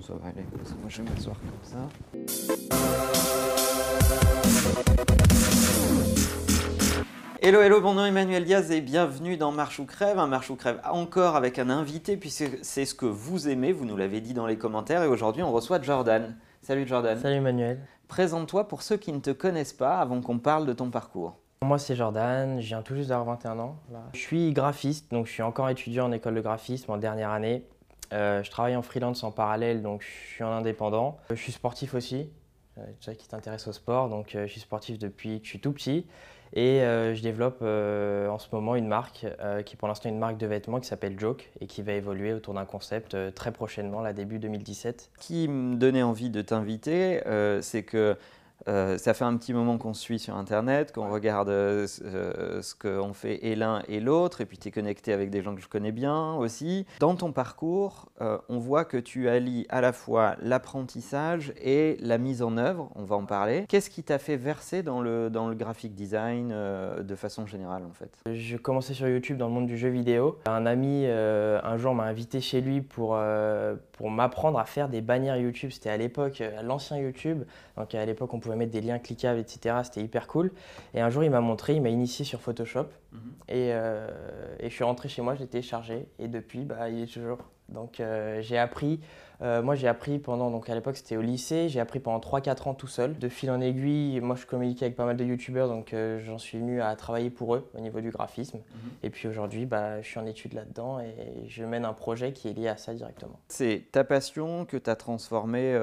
Ça aller. Moi, je vais m'asseoir comme ça. Hello, hello, mon nom est Emmanuel Diaz et bienvenue dans Marche ou Crève. Un Marche ou Crève encore avec un invité puisque c'est ce que vous aimez, vous nous l'avez dit dans les commentaires. Et aujourd'hui, on reçoit Jordan. Salut Jordan. Salut Emmanuel. Présente-toi pour ceux qui ne te connaissent pas avant qu'on parle de ton parcours. Moi c'est Jordan, je viens tout juste d'avoir 21 ans. Là. Je suis graphiste, donc je suis encore étudiant en école de graphisme en dernière année. Euh, je travaille en freelance en parallèle, donc je suis en indépendant. Euh, je suis sportif aussi, euh, tu qui t'intéresse au sport, donc je suis sportif depuis que je suis tout petit. Et je développe en ce moment une marque qui est pour l'instant une marque de vêtements qui s'appelle Joke et qui va évoluer autour d'un concept très prochainement, là début 2017. Ce qui me donnait envie de t'inviter, c'est que euh, ça fait un petit moment qu'on se suit sur Internet, qu'on regarde euh, ce- qu'ont fait et l'un et l'autre, et puis tu es connecté avec des gens que je connais bien aussi. Dans ton parcours, euh, on voit que tu allies à la fois l'apprentissage et la mise en œuvre, on va en parler. Qu'est-ce qui t'a fait verser dans le, dans le graphic design euh, de façon générale en fait? Je commençais sur YouTube dans le monde du jeu vidéo. Un ami un jour m'a invité chez lui pour, pour m'apprendre à faire des bannières YouTube. C'était à l'époque, euh, l'ancien YouTube. Donc à l'époque, on pouvait mettre des liens cliquables, etc. C'était hyper cool. Et un jour, il m'a montré, il m'a initié sur Photoshop. Et, euh, et je suis rentré chez moi, je l'ai téléchargé. Et depuis, bah, il est toujours. Donc euh, j'ai appris, euh, moi j'ai appris pendant, donc à l'époque c'était au lycée, j'ai appris pendant 3-4 ans tout seul. De fil en aiguille, moi je communiquais avec pas mal de youtubeurs, donc euh, j'en suis venu à travailler pour eux au niveau du graphisme. Et puis aujourd'hui, bah, je suis en études là-dedans et je mène un projet qui est lié à ça directement. C'est ta passion que tu as transformée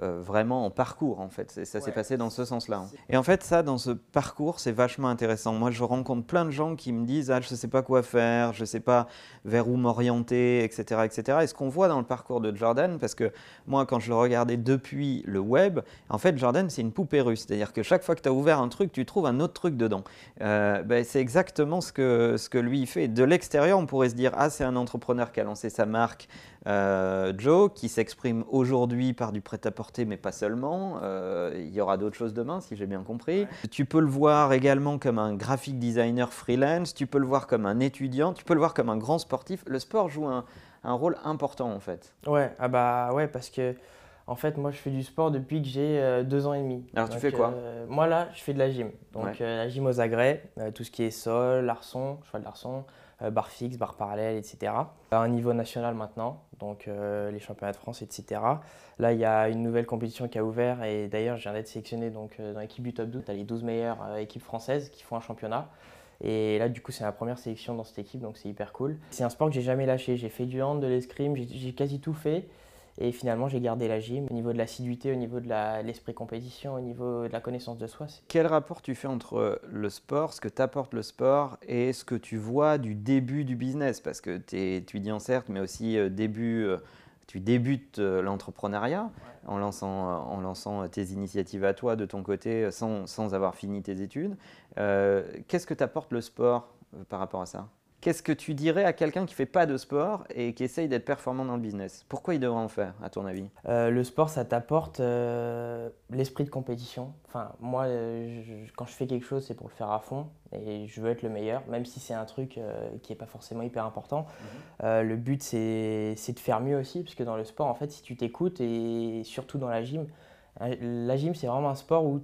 euh, vraiment en parcours, en fait. Ça s'est Ouais. passé dans ce sens-là. hein. Et en fait, ça, dans ce parcours, c'est vachement intéressant. Moi, je rencontre plein de gens qui me disent Ah, je ne sais pas quoi faire, je ne sais pas vers où m'orienter, etc., etc. Et ce qu'on voit dans le parcours de Jordan, parce que moi, quand je le regardais depuis le web, en fait, Jordan, c'est une poupée russe. C'est-à-dire que chaque fois que tu as ouvert un truc, tu trouves un autre truc dedans. Euh, ben, c'est exactement ce que, ce que lui il fait. De l'extérieur, on pourrait se dire Ah, c'est un entrepreneur qui a lancé sa marque euh, Joe, qui s'exprime aujourd'hui par du prêt-à-porter, mais pas seulement. Euh, il y aura d'autres choses demain, si j'ai bien compris. Tu peux le voir également comme un graphic designer freelance, tu peux le voir comme un étudiant, tu peux le voir comme un grand sportif. Le sport joue un, un rôle important, en fait. Ouais, ah bah ouais, parce que en fait, moi je fais du sport depuis que j'ai euh, deux ans et demi. Alors, tu fais quoi? euh, Moi là, je fais de la gym. Donc Ouais. euh, la gym aux agrès, tout ce qui est sol, arçon, cheval d'arçon, euh, barre fixe, barre parallèle, etc. À un niveau national maintenant, donc euh, les championnats de France, etc. Là, il y a une nouvelle compétition qui a ouvert et d'ailleurs, je viens d'être sélectionné donc, euh, dans l'équipe du top 12. Tu as les 12 meilleures euh, équipes françaises qui font un championnat. Et là, du coup, c'est ma première sélection dans cette équipe, donc c'est hyper cool. C'est un sport que j'ai jamais lâché. J'ai fait du hand, de l'escrime, j'ai quasi tout fait. Et finalement, j'ai gardé la gym. Au niveau de l'assiduité, au niveau de l'esprit compétition, au niveau de la connaissance de soi, Quel rapport tu fais entre le sport, ce que t'apporte le sport, et ce que tu vois du début du business? Parce que tu es étudiant certes, mais aussi euh, début, euh, tu débutes euh, l'entrepreneuriat en lançant, euh, en lançant tes initiatives à toi de ton côté euh, sans, sans avoir fini tes études. Euh, Qu'est-ce que t'apporte le sport euh, par rapport à ça? Qu'est-ce que tu dirais à quelqu'un qui fait pas de sport et qui essaye d'être performant dans le business? Pourquoi il devrait en faire, à ton avis? Euh, le sport, ça t'apporte euh, l'esprit de compétition. Enfin, moi, euh, je- quand je fais quelque chose, c'est pour le faire à fond et je veux être le meilleur, même si c'est un truc euh, qui n'est pas forcément hyper important. Euh, le but, c'est de faire mieux aussi, parce que dans le sport, en fait, si tu t'écoutes et surtout dans la gym, la gym, c'est vraiment un sport où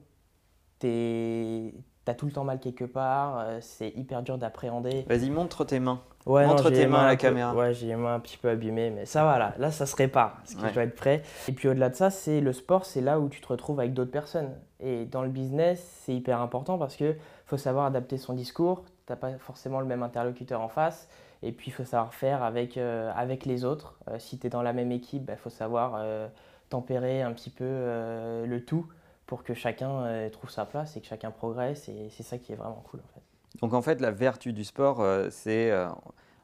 tu as tout le temps mal quelque part, euh, c'est hyper dur d'appréhender. Vas-y, montre tes mains. Ouais, Montre tes mains à la peu- caméra. Ouais, j'ai les mains un petit peu abîmées, mais ça va là. Là, ça se répare, parce que Ouais. je dois être prêt. Et puis au-delà de ça, c'est le sport, c'est là où tu te retrouves avec d'autres personnes. Et dans le business, c'est hyper important parce que faut savoir adapter son discours. T'as pas forcément le même interlocuteur en face. Et puis il faut savoir faire avec, euh, avec les autres. Euh, si tu es dans la même équipe, il faut savoir euh, tempérer un petit peu le tout pour que chacun euh, trouve sa place et que chacun progresse. Et c'est ça qui est vraiment cool en fait. Donc en fait, la vertu du sport, euh, c'est euh,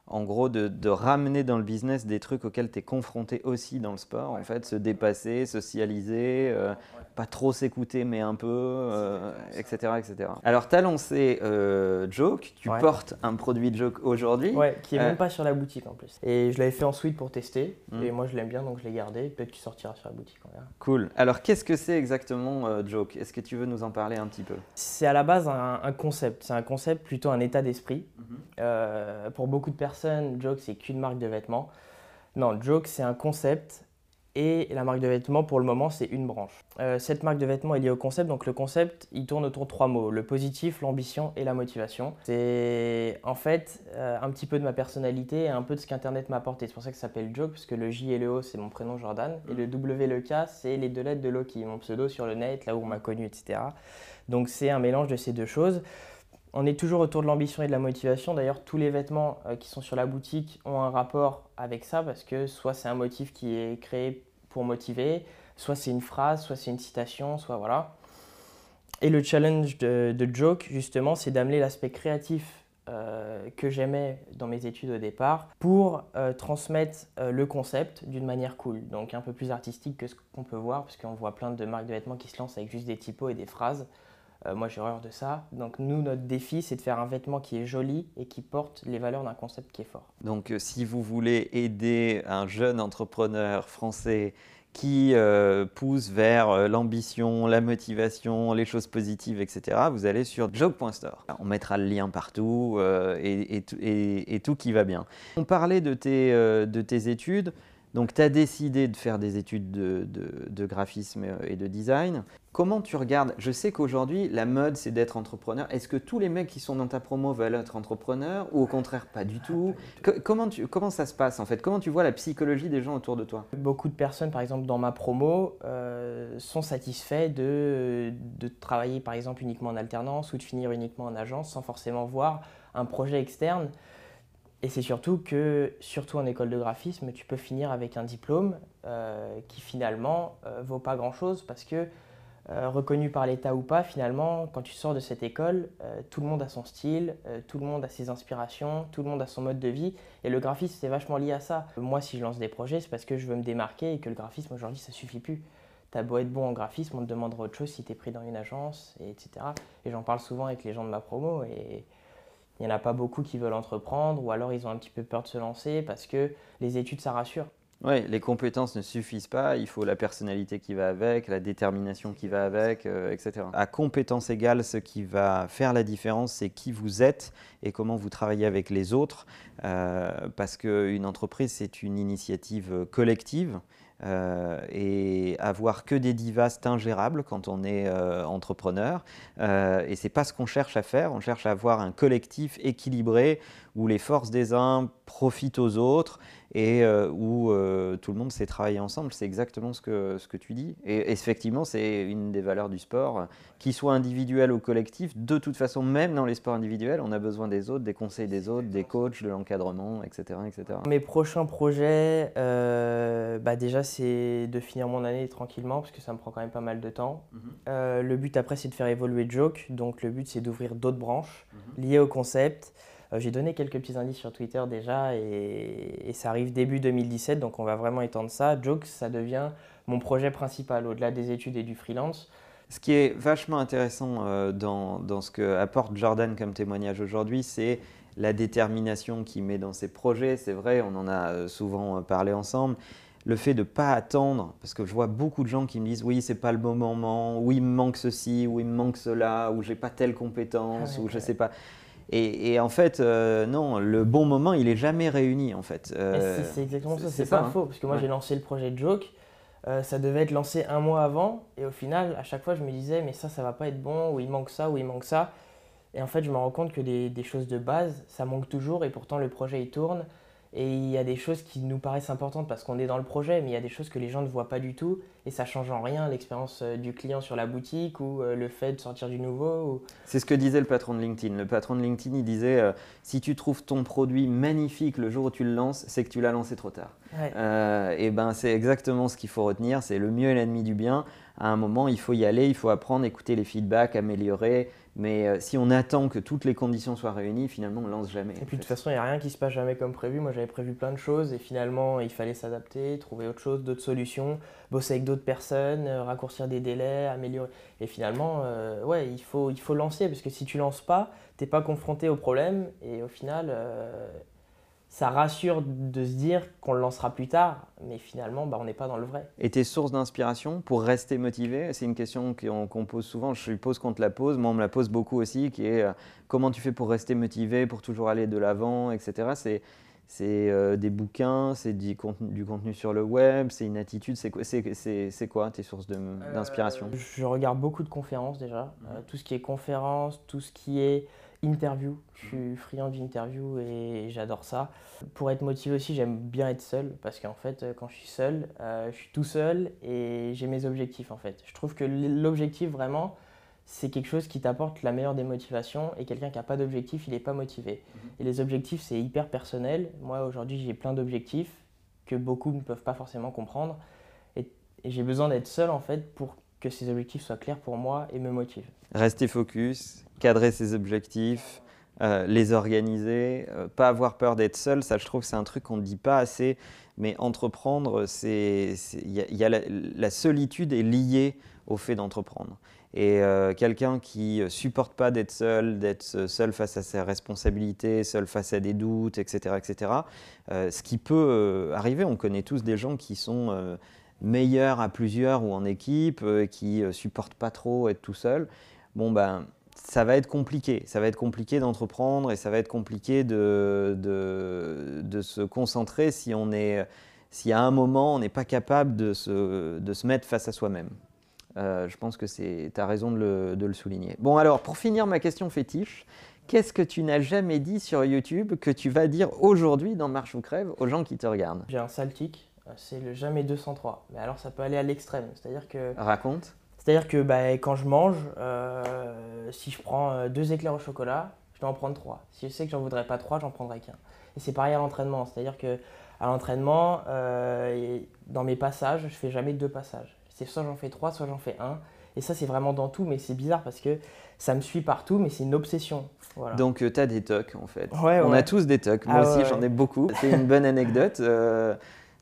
en gros de, de ramener dans le business des trucs auxquels tu es confronté aussi dans le sport. En fait, se dépasser, socialiser, euh, pas trop s'écouter, mais un peu, euh, etc., etc. Alors, tu as lancé euh, Joke, tu Ouais. portes un produit Joke aujourd'hui. Ouais, qui est Euh, même pas sur la boutique en plus. Et je l'avais fait en suite pour tester. Mm. Et moi je l'aime bien donc je l'ai gardé. Peut-être qu'il sortira sur la boutique, on verra. Cool. Alors, qu'est-ce que c'est exactement Joke? Est-ce que tu veux nous en parler un petit peu? C'est à la base un, un concept. C'est un concept plutôt un état d'esprit. Mhm. Pour beaucoup de personnes, Joke c'est qu'une marque de vêtements. Non, Joke c'est un concept Et la marque de vêtements, pour le moment, c'est une branche. Euh, cette marque de vêtements est liée au concept. Donc le concept, il tourne autour de trois mots. Le positif, l'ambition et la motivation. C'est en fait euh, un petit peu de ma personnalité et un peu de ce qu'Internet m'a apporté. C'est pour ça que ça s'appelle Joke, parce que le J et le O, c'est mon prénom Jordan. Et le W et le K, c'est les deux lettres de Loki, mon pseudo sur le net, là où on m'a connu, etc. Donc c'est un mélange de ces deux choses. On est toujours autour de l'ambition et de la motivation. D'ailleurs, tous les vêtements euh, qui sont sur la boutique ont un rapport avec ça parce que soit c'est un motif qui est créé pour motiver, soit c'est une phrase, soit c'est une citation, soit voilà. Et le challenge de, Joke, justement, c'est d'amener l'aspect créatif euh, que j'aimais dans mes études au départ pour euh, transmettre le concept d'une manière cool, donc un peu plus artistique que ce qu'on peut voir, parce qu'on voit plein de marques de vêtements qui se lancent avec juste des typos et des phrases. Euh, moi, j'ai horreur de ça. Donc, nous, notre défi, c'est de faire un vêtement qui est joli et qui porte les valeurs d'un concept qui est fort. Donc, euh, si vous voulez aider un jeune entrepreneur français qui euh, pousse vers l'ambition, la motivation, les choses positives, etc., vous allez sur job.store. On mettra le lien partout et, tout qui va bien. On parlait de tes études. Donc, tu as décidé de faire des études de, graphisme et de design. Comment tu regardes Je sais qu'aujourd'hui, la mode, c'est d'être entrepreneur. Est-ce que tous les mecs qui sont dans ta promo veulent être entrepreneurs ou au contraire pas du tout comment, comment ça se passe en fait? Comment tu vois la psychologie des gens autour de toi? Beaucoup de personnes, par exemple, dans ma promo, euh, sont satisfaits de, de travailler, par exemple, uniquement en alternance ou de finir uniquement en agence sans forcément voir un projet externe. Et c'est surtout que, surtout en école de graphisme, tu peux finir avec un diplôme euh, qui finalement euh, vaut pas grand-chose parce que euh, reconnu par l'État ou pas, finalement, quand tu sors de cette école, tout le monde a son style, tout le monde a ses inspirations, tout le monde a son mode de vie. Et le graphisme, c'est vachement lié à ça. Moi, si je lance des projets, c'est parce que je veux me démarquer et que le graphisme, aujourd'hui, ça suffit plus. T'as beau être bon en graphisme, on te demandera autre chose si tu es pris dans une agence, et etc. Et j'en parle souvent avec les gens de ma promo. Et, il n'y en a pas beaucoup qui veulent entreprendre ou alors ils ont un petit peu peur de se lancer parce que les études, ça rassure. Oui, les compétences ne suffisent pas, il faut la personnalité qui va avec, la détermination qui va avec, euh, etc. À compétences égales, ce qui va faire la différence, c'est qui vous êtes et comment vous travaillez avec les autres, euh, parce qu'une entreprise, c'est une initiative collective. Euh, et avoir que des divas, c'est ingérable quand on est entrepreneur. Euh, et c'est pas ce qu'on cherche à faire. On cherche à avoir un collectif équilibré où les forces des uns profitent aux autres et euh, où euh, tout le monde sait travailler ensemble. C'est exactement ce que, ce que tu dis. Et effectivement, c'est une des valeurs du sport, qu'il soit individuel ou collectif. De toute façon, même dans les sports individuels, on a besoin des autres, des conseils des autres, des coachs, de l'encadrement, etc., etc. Mes prochains projets, euh, bah déjà, c'est de finir mon année tranquillement, parce que ça me prend quand même pas mal de temps. Mhm. le but après, c'est de faire évoluer Joke. Donc le but, c'est d'ouvrir d'autres branches mhm. liées au concept. Euh, j'ai donné quelques petits indices sur Twitter déjà et, ça arrive début 2017, donc on va vraiment étendre ça. Joke, ça devient mon projet principal au-delà des études et du freelance. Ce qui est vachement intéressant euh, dans, dans, ce que apporte Jordan comme témoignage aujourd'hui, c'est la détermination qu'il met dans ses projets. C'est vrai, on en a euh, souvent parlé ensemble. Le fait de ne pas attendre, parce que je vois beaucoup de gens qui me disent oui, c'est pas le bon moment, ou il me manque ceci, ou il me manque cela, ou j'ai pas telle compétence, ah ou je sais pas. Et, en fait, euh, non, le bon moment, il est jamais réuni en fait. Euh, c'est exactement ça, c'est pas hein. faux. Parce que moi, j'ai lancé le projet Joke, euh, ça devait être lancé un mois avant, et au final, à chaque fois, je me disais, mais ça, ça va pas être bon, ou il manque ça, ou il manque ça. Et en fait, je me rends compte que des, des choses de base, ça manque toujours, et pourtant, le projet, il tourne. Et il y a des choses qui nous paraissent importantes parce qu'on est dans le projet, mais il y a des choses que les gens ne voient pas du tout et ça change en rien l'expérience euh, du client sur la boutique ou euh, le fait de sortir du nouveau. C'est ce que disait le patron de LinkedIn. Le patron de LinkedIn, il disait euh, si tu trouves ton produit magnifique le jour où tu le lances, c'est que tu l'as lancé trop tard. et ben c'est exactement ce qu'il faut retenir. C'est le mieux est l'ennemi du bien. À un moment, il faut y aller, il faut apprendre, écouter les feedbacks, améliorer mais euh, si on attend que toutes les conditions soient réunies, finalement, on lance jamais. Et puis de toute façon, il n'y a rien qui se passe jamais comme prévu. Moi, j'avais prévu plein de choses et finalement, il fallait s'adapter, trouver autre chose, d'autres solutions, bosser avec d'autres personnes, euh, raccourcir des délais, améliorer. Et finalement, euh, ouais, il faut, il faut lancer parce que si tu lances pas, tu n'es pas confronté au problème et au final, ça rassure de se dire qu'on le lancera plus tard, mais finalement, bah, on n'est pas dans le vrai. Et tes sources d'inspiration pour rester motivé C'est une question qu'on pose souvent, je suppose qu'on te la pose, moi on me la pose beaucoup aussi, qui est euh, comment tu fais pour rester motivé, pour toujours aller de l'avant, etc. c'est euh, des bouquins, c'est du contenu, du contenu sur le web, c'est une attitude. C'est quoi, tes sources d'inspiration? Je regarde beaucoup de conférences déjà. tout ce qui est conférences, tout ce qui est interview. Je suis friand d'interview et j'adore ça. Pour être motivé aussi, j'aime bien être seul parce qu'en fait, quand je suis seul, je suis tout seul et j'ai mes objectifs en fait. Je trouve que l'objectif vraiment, c'est quelque chose qui t'apporte la meilleure des motivations et quelqu'un qui n'a pas d'objectif, il n'est pas motivé. Mhm. Et les objectifs, c'est hyper personnel. Moi, aujourd'hui, j'ai plein d'objectifs que beaucoup ne peuvent pas forcément comprendre. Et, j'ai besoin d'être seul, en fait, pour que ces objectifs soient clairs pour moi et me motivent. Rester focus, cadrer ses objectifs, euh, les organiser, euh, pas avoir peur d'être seul, ça je trouve que c'est un truc qu'on ne dit pas assez, mais entreprendre, c'est, y a, la, solitude est liée au fait d'entreprendre. Et euh, quelqu'un qui supporte pas d'être seul, d'être seul face à ses responsabilités, seul face à des doutes, etc., etc. Ce qui peut arriver, on connaît tous des gens qui sont meilleurs à plusieurs ou en équipe, qui supportent pas trop être tout seul. Bon ben, ça va être compliqué. Ça va être compliqué d'entreprendre et ça va être compliqué de, de, de se concentrer si on est, si à un moment on n'est pas capable de se, de se mettre face à soi-même. Euh, je pense que tu as raison de le, souligner. Bon, alors, pour finir ma question fétiche, qu'est-ce que tu n'as jamais dit sur YouTube que tu vas dire aujourd'hui dans Marche ou Crève aux gens qui te regardent? J'ai un euh, c'est le jamais 203. Mais alors, ça peut aller à l'extrême. C'est-à-dire que. Raconte. C'est-à-dire que bah, quand je mange, euh, si je prends deux éclairs au chocolat, je dois en prendre trois. Si je sais que j'en voudrais pas trois, j'en prendrai qu'un. Et c'est pareil à l'entraînement. C'est-à-dire que à l'entraînement, dans mes passages, je fais jamais deux passages. C'est soit j'en fais trois, soit j'en fais un. Et ça, c'est vraiment dans tout, mais c'est bizarre parce que ça me suit partout, mais c'est une obsession. Donc, euh, tu as des tocs, en fait. On a tous des tocs. Moi ah aussi, j'en ai beaucoup. C'est une bonne anecdote euh,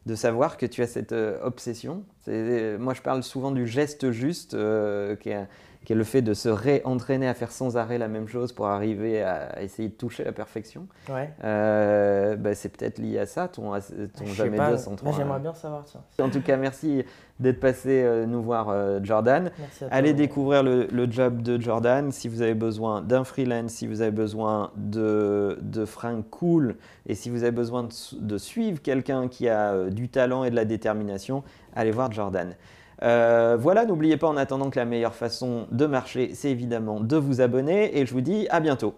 de savoir que tu as cette euh, obsession. Moi, je parle souvent du geste juste, qui est qui est le fait de se réentraîner à faire sans arrêt la même chose pour arriver à essayer de toucher la perfection. Ouais. Euh, bah, c'est peut-être lié à ça, ton, ton jamais pas, J'aimerais bien savoir ça. En tout cas, merci d'être passé euh, nous voir, euh, Jordan. Allez découvrir le, job de Jordan. Si vous avez besoin d'un freelance, si vous avez besoin de, de fringues cool et si vous avez besoin de, de suivre quelqu'un qui a du talent et de la détermination, allez voir Jordan. Euh, voilà, n'oubliez pas en attendant que la meilleure façon de marcher, c'est évidemment de vous abonner et je vous dis à bientôt.